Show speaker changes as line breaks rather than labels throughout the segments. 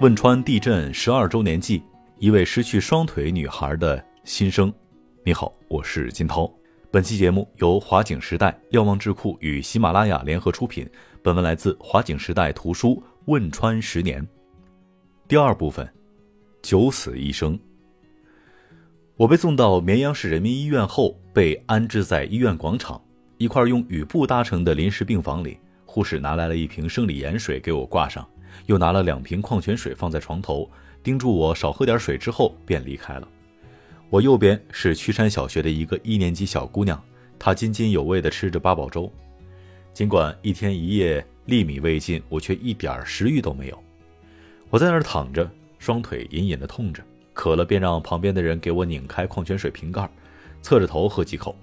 汶川地震十二周年祭，一位失去双腿女孩的心声。你好，我是金涛。本期节目由华景时代瞭望智库与喜马拉雅联合出品。本文来自华景时代图书《汶川十年》第二部分：九死一生。我被送到绵阳市人民医院后，被安置在医院广场一块用雨布搭成的临时病房里。护士拿来了一瓶生理盐水给我挂上。又拿了两瓶矿泉水放在床头，叮嘱我少喝点水之后便离开了。我右边是曲山小学的一个一年级小姑娘，她津津有味地吃着八宝粥。尽管一天一夜粒米未进，我却一点食欲都没有。我在那儿躺着，双腿隐隐地痛着，渴了便让旁边的人给我拧开矿泉水瓶盖，侧着头喝几口。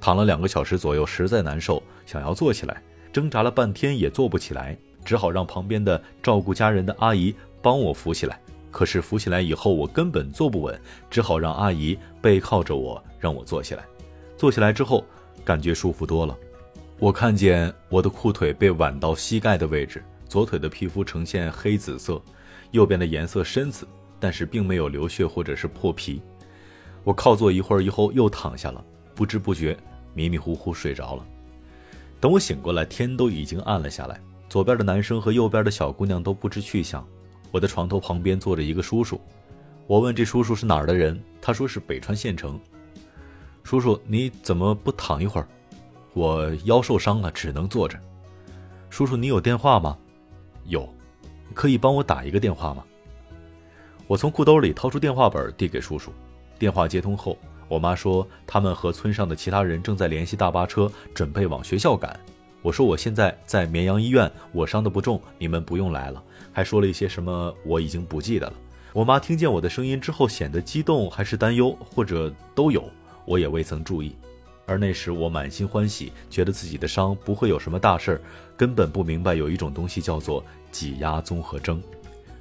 躺了两个小时左右，实在难受，想要坐起来，挣扎了半天也坐不起来。只好让旁边的照顾家人的阿姨帮我扶起来，可是扶起来以后我根本坐不稳，只好让阿姨背靠着我让我坐起来。坐起来之后，感觉舒服多了。我看见我的裤腿被挽到膝盖的位置，左腿的皮肤呈现黑紫色，右边的颜色深紫，但是并没有流血或者是破皮。我靠坐一会儿以后又躺下了，不知不觉迷迷糊糊睡着了。等我醒过来，天都已经暗了下来。左边的男生和右边的小姑娘都不知去向。我的床头旁边坐着一个叔叔，我问这叔叔是哪儿的人，他说是北川县城。叔叔，你怎么不躺一会儿？我腰受伤了，只能坐着。叔叔，你有电话吗？有，可以帮我打一个电话吗？我从裤兜里掏出电话本递给叔叔。电话接通后，我妈说他们和村上的其他人正在联系大巴车，准备往学校赶。我说我现在在绵阳医院，我伤得不重，你们不用来了。还说了一些什么，我已经不记得了。我妈听见我的声音之后，显得激动还是担忧，或者都有，我也未曾注意。而那时我满心欢喜，觉得自己的伤不会有什么大事儿，根本不明白有一种东西叫做挤压综合征。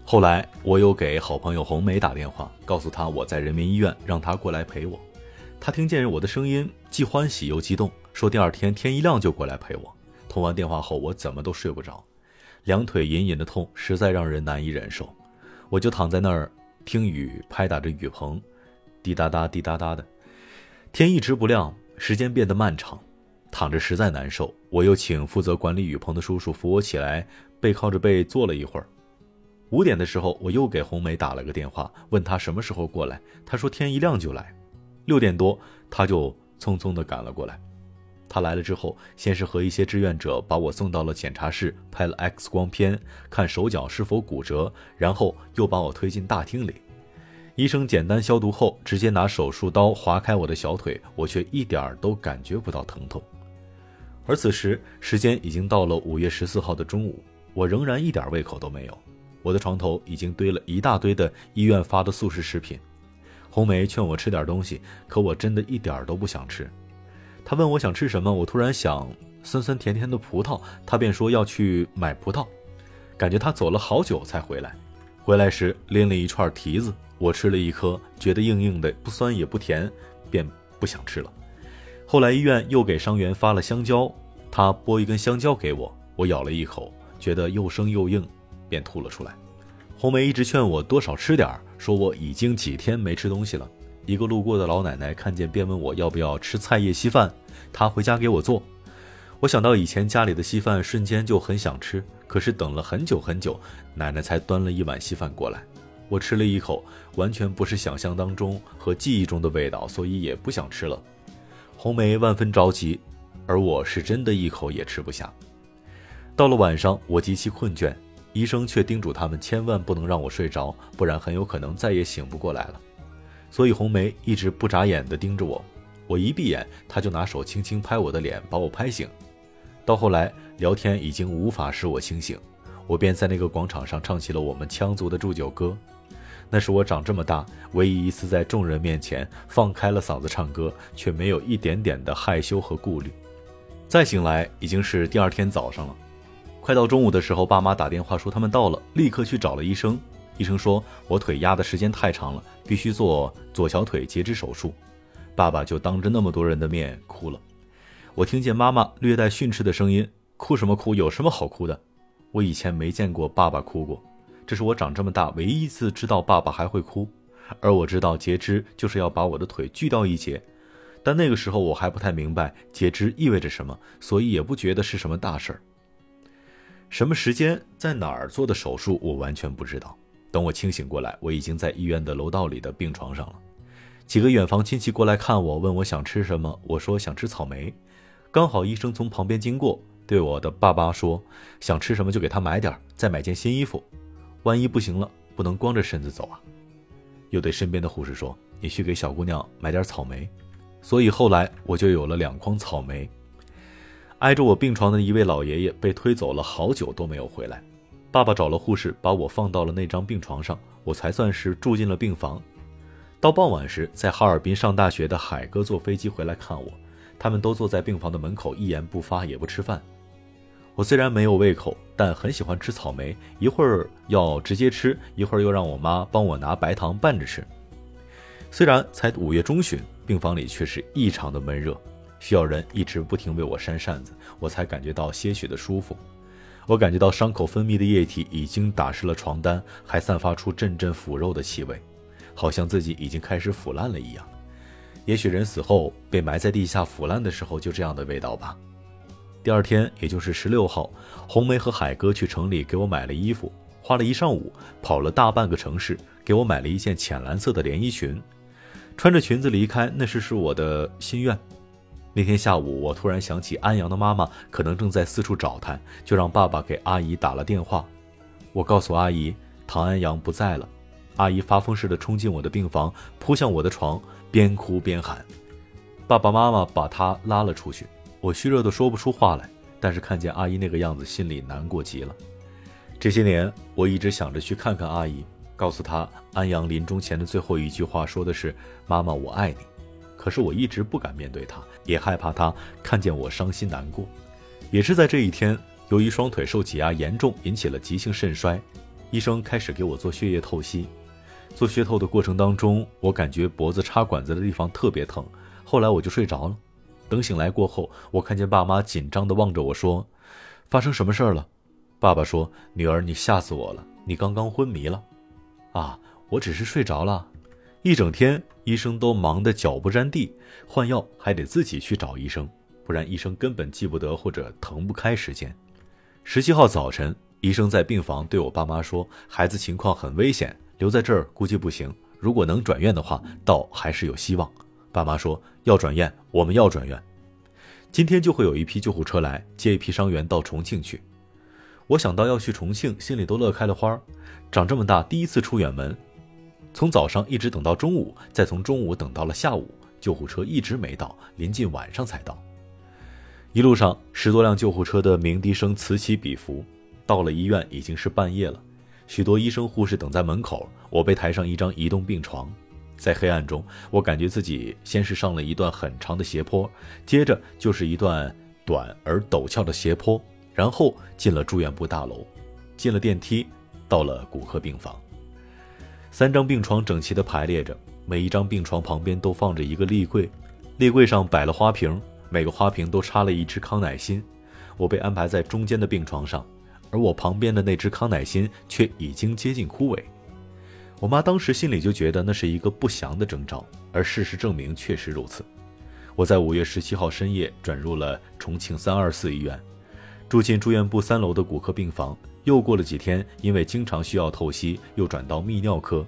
后来我又给好朋友红梅打电话，告诉她我在人民医院，让她过来陪我。她听见我的声音，既欢喜又激动，说第二天天一亮就过来陪我。通完电话后，我怎么都睡不着，两腿隐隐的痛，实在让人难以忍受。我就躺在那儿听雨拍打着雨棚，滴答答，滴答答的。天一直不亮，时间变得漫长，躺着实在难受。我又请负责管理雨棚的叔叔扶我起来，背靠着背坐了一会儿。五点的时候，我又给红梅打了个电话，问她什么时候过来。她说天一亮就来。六点多，她就匆匆地赶了过来。他来了之后，先是和一些志愿者把我送到了检查室，拍了 X 光片，看手脚是否骨折，然后又把我推进大厅里。医生简单消毒后，直接拿手术刀划开我的小腿，我却一点儿都感觉不到疼痛。而此时，时间已经到了五月十四号的中午，我仍然一点胃口都没有。我的床头已经堆了一大堆的医院发的速食食品。红梅劝我吃点东西，可我真的一点儿都不想吃。他问我想吃什么，我突然想酸酸甜甜的葡萄，他便说要去买葡萄，感觉他走了好久才回来。回来时拎了一串提子，我吃了一颗，觉得硬硬的，不酸也不甜，便不想吃了。后来医院又给伤员发了香蕉，他剥一根香蕉给我，我咬了一口，觉得又生又硬，便吐了出来。红梅一直劝我多少吃点儿，说我已经几天没吃东西了。一个路过的老奶奶看见，便问我要不要吃菜叶稀饭，她回家给我做。我想到以前家里的稀饭，瞬间就很想吃。可是等了很久很久，奶奶才端了一碗稀饭过来。我吃了一口，完全不是想象当中和记忆中的味道，所以也不想吃了。红梅万分着急，而我是真的一口也吃不下。到了晚上，我极其困倦，医生却叮嘱他们千万不能让我睡着，不然很有可能再也醒不过来了。所以红梅一直不眨眼地盯着我，我一闭眼，她就拿手轻轻拍我的脸，把我拍醒。到后来聊天已经无法使我清醒，我便在那个广场上唱起了我们羌族的祝酒歌。那是我长这么大唯一一次在众人面前放开了嗓子唱歌，却没有一点点的害羞和顾虑。再醒来已经是第二天早上了，快到中午的时候，爸妈打电话说他们到了，立刻去找了医生。医生说我腿压的时间太长了，必须做左小腿截肢手术。爸爸就当着那么多人的面哭了。我听见妈妈略带训斥的声音：“哭什么哭？有什么好哭的？”我以前没见过爸爸哭过，这是我长这么大唯一一次知道爸爸还会哭，而我知道截肢就是要把我的腿锯掉一截，但那个时候我还不太明白截肢意味着什么，所以也不觉得是什么大事儿。什么时间在哪儿做的手术，我完全不知道。等我清醒过来，我已经在医院的楼道里的病床上了。几个远房亲戚过来看我，问我想吃什么，我说想吃草莓。刚好医生从旁边经过，对我的爸爸说：“想吃什么就给他买点再买件新衣服。”万一不行了，不能光着身子走啊！又对身边的护士说：“你去给小姑娘买点草莓。”所以后来我就有了两筐草莓。挨着我病床的一位老爷爷被推走了好久都没有回来，爸爸找了护士把我放到了那张病床上，我才算是住进了病房。到傍晚时，在哈尔滨上大学的海哥坐飞机回来看我，他们都坐在病房的门口一言不发，也不吃饭。我虽然没有胃口，但很喜欢吃草莓。一会儿要直接吃，一会儿又让我妈帮我拿白糖拌着吃。虽然才五月中旬，病房里却是异常的闷热，需要人一直不停为我扇扇子，我才感觉到些许的舒服。我感觉到伤口分泌的液体已经打湿了床单，还散发出阵阵腐肉的气味，好像自己已经开始腐烂了一样。也许人死后被埋在地下腐烂的时候就这样的味道吧。第二天，也就是十六号，红梅和海哥去城里给我买了衣服，花了一上午，跑了大半个城市，给我买了一件浅蓝色的连衣裙。穿着裙子离开，那是是我的心愿。那天下午，我突然想起安阳的妈妈可能正在四处找他，就让爸爸给阿姨打了电话。我告诉阿姨，唐安阳不在了。阿姨发疯似的冲进我的病房，扑向我的床，边哭边喊。爸爸妈妈把她拉了出去。我虚弱的说不出话来，但是看见阿姨那个样子，心里难过极了。这些年，我一直想着去看看阿姨，告诉她安阳临终前的最后一句话说的是“妈妈，我爱你”。可是我一直不敢面对他，也害怕他看见我伤心难过。也是在这一天，由于双腿受挤压严重，引起了急性肾衰，医生开始给我做血液透析。做血透的过程当中，我感觉脖子插管子的地方特别疼，后来我就睡着了。等醒来过后，我看见爸妈紧张地望着我说：“发生什么事儿了？”爸爸说：“女儿，你吓死我了！你刚刚昏迷了。”啊，我只是睡着了。一整天，医生都忙得脚不沾地，换药还得自己去找医生，不然医生根本记不得或者腾不开时间。十七号早晨，医生在病房对我爸妈说：“孩子情况很危险，留在这儿估计不行。如果能转院的话，倒还是有希望。”爸妈说要转院，我们要转院。今天就会有一批救护车来接一批伤员到重庆去。我想到要去重庆，心里都乐开了花。长这么大第一次出远门，从早上一直等到中午，再从中午等到了下午，救护车一直没到，临近晚上才到。一路上十多辆救护车的鸣笛声此起彼伏，到了医院已经是半夜了，许多医生护士等在门口，我被抬上一张移动病床。在黑暗中，我感觉自己先是上了一段很长的斜坡，接着就是一段短而陡峭的斜坡，然后进了住院部大楼，进了电梯，到了骨科病房。三张病床整齐地排列着，每一张病床旁边都放着一个立柜，立柜上摆了花瓶，每个花瓶都插了一支康乃馨。我被安排在中间的病床上，而我旁边的那只康乃馨却已经接近枯萎。我妈当时心里就觉得那是一个不祥的征兆，而事实证明确实如此。我在五月十七号深夜转入了重庆三二四医院，住进住院部三楼的骨科病房。又过了几天，因为经常需要透析，又转到泌尿科。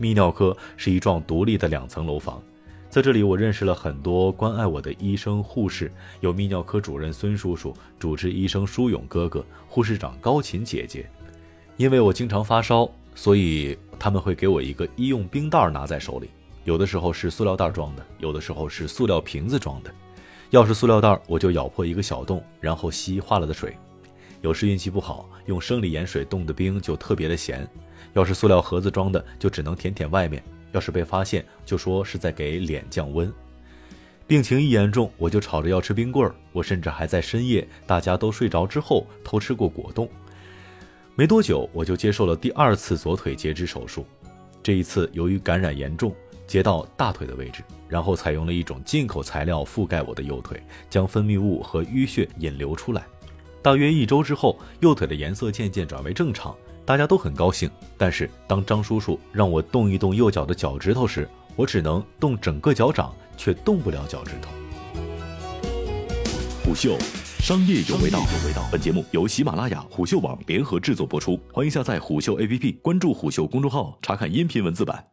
泌尿科是一幢独立的两层楼房，在这里我认识了很多关爱我的医生护士，有泌尿科主任孙叔叔、主治医生舒勇哥哥、护士长高琴姐姐。因为我经常发烧，所以。他们会给我一个医用冰袋拿在手里，有的时候是塑料袋装的，有的时候是塑料瓶子装的。要是塑料袋，我就咬破一个小洞，然后吸化了的水。有时运气不好，用生理盐水冻的冰就特别的咸。要是塑料盒子装的，就只能舔舔外面。要是被发现，就说是在给脸降温。病情一严重，我就吵着要吃冰棍儿。我甚至还在深夜大家都睡着之后偷吃过果冻。没多久，我就接受了第二次左腿截肢手术。这一次由于感染严重，截到大腿的位置，然后采用了一种进口材料覆盖我的右腿，将分泌物和淤血引流出来。大约一周之后，右腿的颜色渐渐转为正常，大家都很高兴。但是当张叔叔让我动一动右脚的脚趾头时，我只能动整个脚掌，却动不了脚趾头。
虎嗅，商业有味道。本节目由喜马拉雅、虎嗅网联合制作播出，欢迎下载虎嗅 APP，关注虎嗅公众号，查看音频文字版。